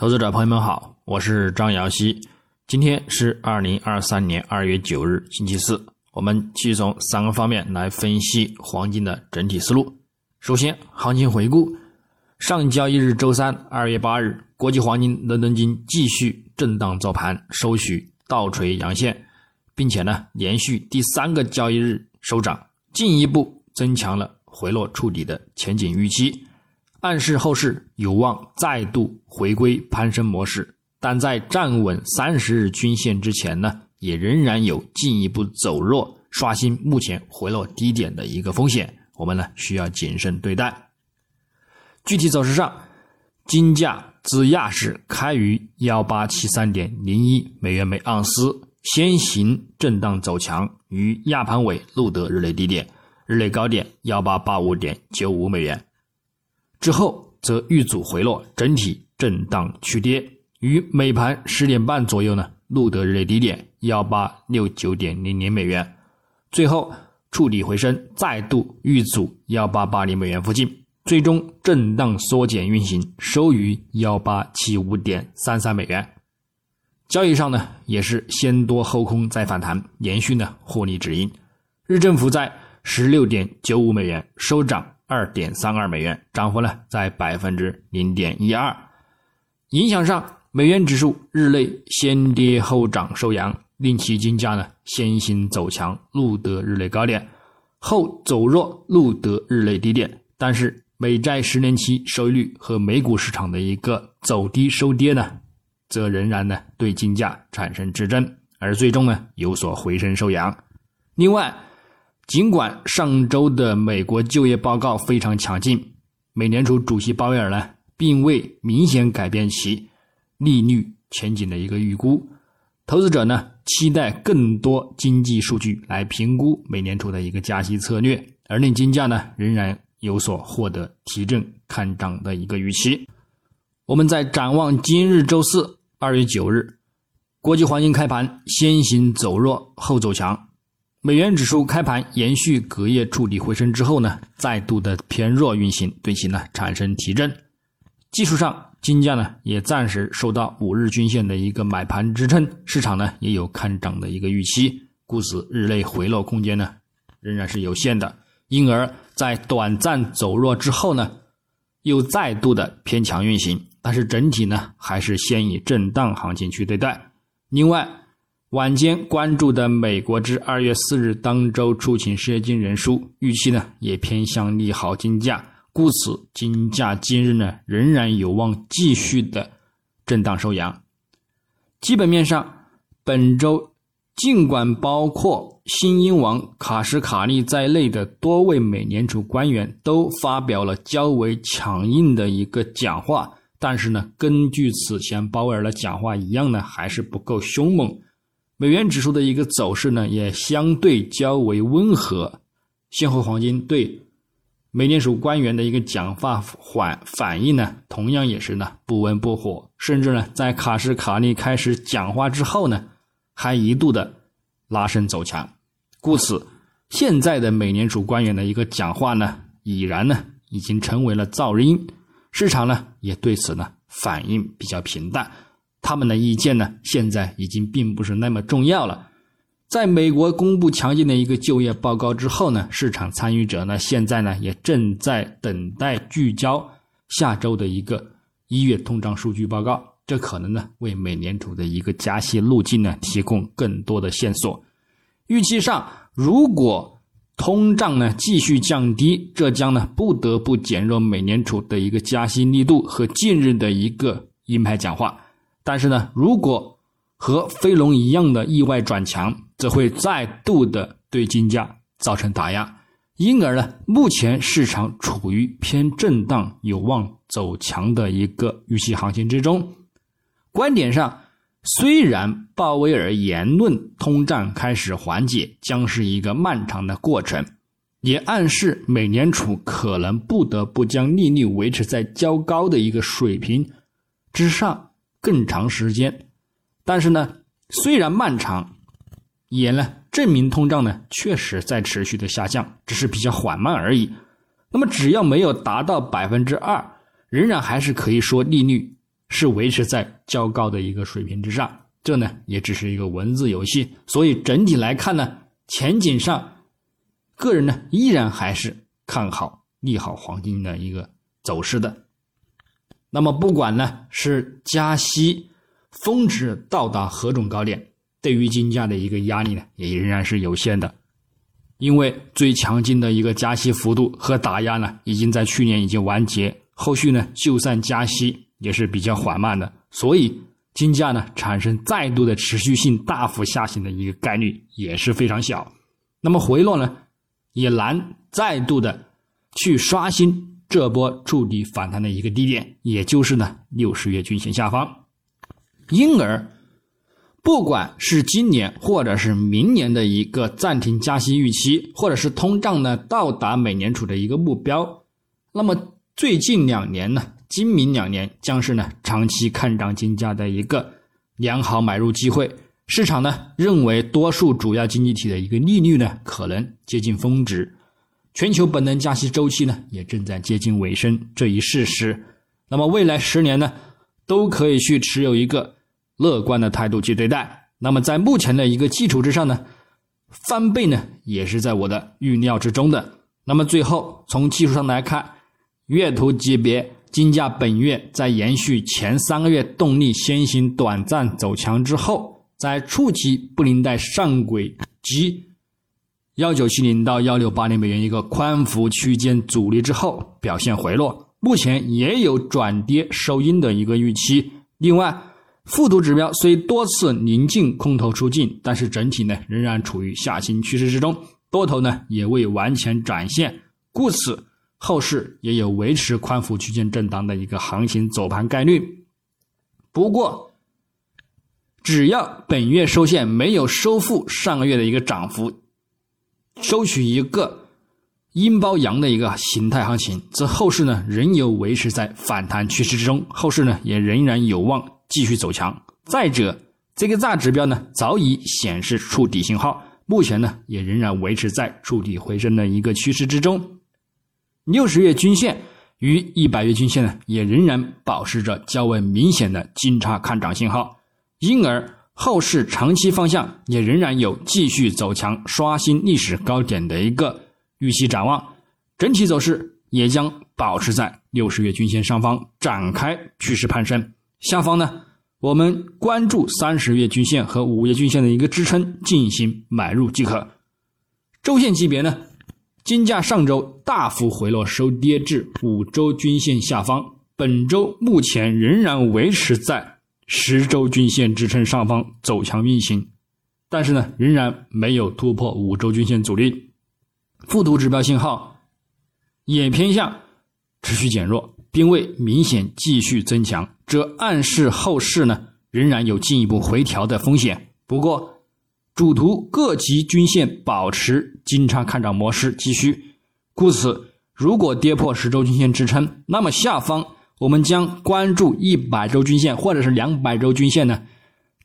投资者朋友们好，我是张瑶希。今天是二零二三年二月九日，星期四。我们继续从三个方面来分析黄金的整体思路。首先，行情回顾：上交易日周三，二月八日，国际黄金伦敦金继续震荡早盘，收取倒锤阳线，并且呢，连续第三个交易日收涨，进一步增强了回落触底的前景预期。暗示后市有望再度回归攀升模式，但在站稳三十日均线之前呢，也仍然有进一步走弱、刷新目前回落低点的一个风险。我们呢需要谨慎对待。具体走势上，金价自亚市开于幺八七三点零一美元每盎司，先行震荡走强，于亚盘尾录得日内低点，日内高点幺八八五点九五美元。之后则遇阻回落，整体震荡趋跌，于美盘十点半左右呢，录得日内低点幺八六九点零零美元，最后触底回升，再度遇阻幺八八零美元附近，最终震荡缩减运行，收于幺八七五点三三美元。交易上呢，也是先多后空再反弹，延续呢获利止盈，日振幅在十六点九五美元收涨。二点三二美元，涨幅呢在百分之零点一二。影响上，美元指数日内先跌后涨收阳，令其金价呢先行走强，录得日内高点，后走弱，录得日内低点。但是，美债十年期收益率和美股市场的一个走低收跌呢，则仍然呢对金价产生支撑，而最终呢有所回升收阳。另外，尽管上周的美国就业报告非常强劲，美联储主席鲍威尔呢，并未明显改变其利率前景的一个预估。投资者呢，期待更多经济数据来评估美联储的一个加息策略，而令金价呢，仍然有所获得提振看涨的一个预期。我们在展望今日周四二月九日，国际黄金开盘先行走弱后走强。美元指数开盘延续隔夜触底回升之后呢，再度的偏弱运行，对其呢产生提振。技术上，金价呢也暂时受到五日均线的一个买盘支撑，市场呢也有看涨的一个预期，故此日内回落空间呢仍然是有限的。因而，在短暂走弱之后呢，又再度的偏强运行，但是整体呢还是先以震荡行情去对待。另外，晚间关注的美国至二月四日当周出勤失业金人数预期呢，也偏向利好金价，故此金价今日呢仍然有望继续的震荡收阳。基本面上，本周尽管包括新英王卡什卡利在内的多位美联储官员都发表了较为强硬的一个讲话，但是呢，根据此前鲍威尔的讲话一样呢，还是不够凶猛。美元指数的一个走势呢，也相对较为温和。现货黄金对美联储官员的一个讲话反反应呢，同样也是呢不温不火，甚至呢在卡什卡利开始讲话之后呢，还一度的拉升走强。故此，现在的美联储官员的一个讲话呢，已然呢已经成为了噪音，市场呢也对此呢反应比较平淡。他们的意见呢，现在已经并不是那么重要了。在美国公布强劲的一个就业报告之后呢，市场参与者呢，现在呢也正在等待聚焦下周的一个一月通胀数据报告。这可能呢为美联储的一个加息路径呢提供更多的线索。预期上，如果通胀呢继续降低，这将呢不得不减弱美联储的一个加息力度和近日的一个鹰派讲话。但是呢，如果和飞龙一样的意外转强，则会再度的对金价造成打压。因而呢，目前市场处于偏震荡、有望走强的一个预期行情之中。观点上，虽然鲍威尔言论通胀开始缓解将是一个漫长的过程，也暗示美联储可能不得不将利率维持在较高的一个水平之上。更长时间，但是呢，虽然漫长，也呢证明通胀呢确实在持续的下降，只是比较缓慢而已。那么只要没有达到百分之二，仍然还是可以说利率是维持在较高的一个水平之上。这呢也只是一个文字游戏，所以整体来看呢，前景上，个人呢依然还是看好利好黄金的一个走势的。那么不管呢是加息峰值到达何种高点，对于金价的一个压力呢也仍然是有限的，因为最强劲的一个加息幅度和打压呢已经在去年已经完结，后续呢就算加息也是比较缓慢的，所以。金价呢产生再度的持续性大幅下行的一个概率也是非常小，那么回落呢也难再度的去刷新这波触底反弹的一个低点，也就是呢六十月均线下方。因而，不管是今年或者是明年的一个暂停加息预期，或者是通胀呢到达美联储的一个目标，那么最近两年呢？今明两年将是呢长期看涨金价的一个良好买入机会。市场呢认为多数主要经济体的一个利率呢可能接近峰值，全球本轮加息周期呢也正在接近尾声这一事实。那么未来十年呢都可以去持有一个乐观的态度去对待。那么在目前的一个基础之上呢，翻倍呢也是在我的预料之中的。那么最后从技术上来看，月图级别。金价本月在延续前三个月动力先行短暂走强之后，在触及布林带上轨及幺九七零到幺六八零美元一个宽幅区间阻力之后表现回落，目前也有转跌收阴的一个预期。另外，复图指标虽多次临近空头出尽，但是整体呢仍然处于下行趋势之中，多头呢也未完全展现，故此。后市也有维持宽幅区间震荡的一个行情走盘概率，不过，只要本月收线没有收复上个月的一个涨幅，收取一个阴包阳的一个形态行情，则后市呢仍有维持在反弹趋势之中，后市呢也仍然有望继续走强。再者，这个大指标呢早已显示触底信号，目前呢也仍然维持在触底回升的一个趋势之中。六十月均线与一百月均线呢，也仍然保持着较为明显的金叉看涨信号，因而后市长期方向也仍然有继续走强、刷新历史高点的一个预期展望。整体走势也将保持在六十月均线上方展开趋势攀升，下方呢，我们关注三十月均线和五月均线的一个支撑进行买入即可。周线级别呢？金价上周大幅回落，收跌至五周均线下方。本周目前仍然维持在十周均线支撑上方走强运行，但是呢，仍然没有突破五周均线阻力。附图指标信号也偏向持续减弱，并未明显继续增强，这暗示后市呢仍然有进一步回调的风险。不过，主图各级均线保持金叉看涨模式继续，故此，如果跌破十周均线支撑，那么下方我们将关注一百周均线或者是两百周均线呢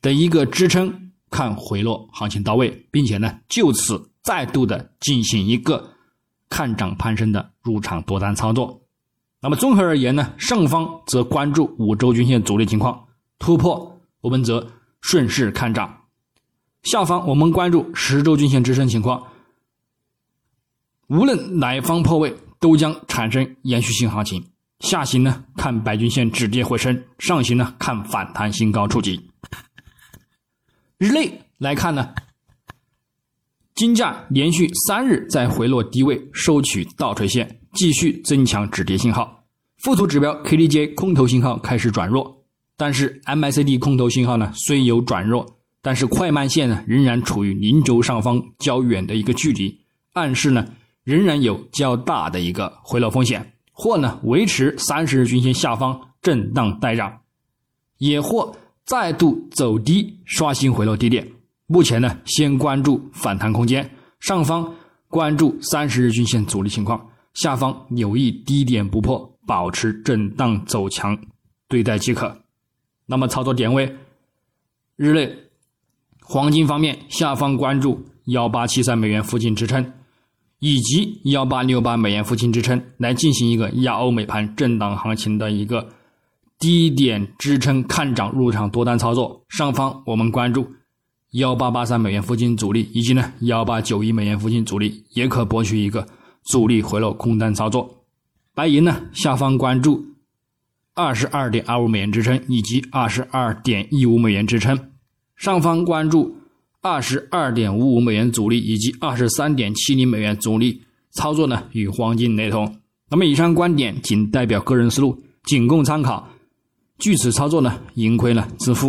的一个支撑，看回落行情到位，并且呢就此再度的进行一个看涨攀升的入场多单操作。那么综合而言呢，上方则关注五周均线阻力情况突破，我们则顺势看涨。下方我们关注十周均线支撑情况，无论哪一方破位，都将产生延续性行情。下行呢，看百均线止跌回升；上行呢，看反弹新高触及。日内来看呢，金价连续三日在回落低位收取倒垂线，继续增强止跌信号。附图指标 KDJ 空头信号开始转弱，但是 MACD 空头信号呢，虽有转弱。但是快慢线呢，仍然处于零轴上方较远的一个距离，暗示呢仍然有较大的一个回落风险，或呢维持三十日均线下方震荡待涨，也或再度走低刷新回落低点。目前呢，先关注反弹空间，上方关注三十日均线阻力情况，下方有意低点不破，保持震荡走强对待即可。那么操作点位，日内。黄金方面，下方关注幺八七三美元附近支撑，以及幺八六八美元附近支撑，来进行一个亚欧美盘震荡行情的一个低点支撑看涨入场多单操作，上方我们关注幺八八三美元附近阻力，以及呢幺八九一美元附近阻力，也可博取一个阻力回落空单操作。白银呢下方关注二十二点二五美元支撑以及二十二点一五美元支撑，上方关注二十二点五五美元阻力以及二十三点七零美元阻力，操作呢与黄金雷同。那么以上观点仅代表个人思路，仅供参考。据此操作呢，盈亏呢自负。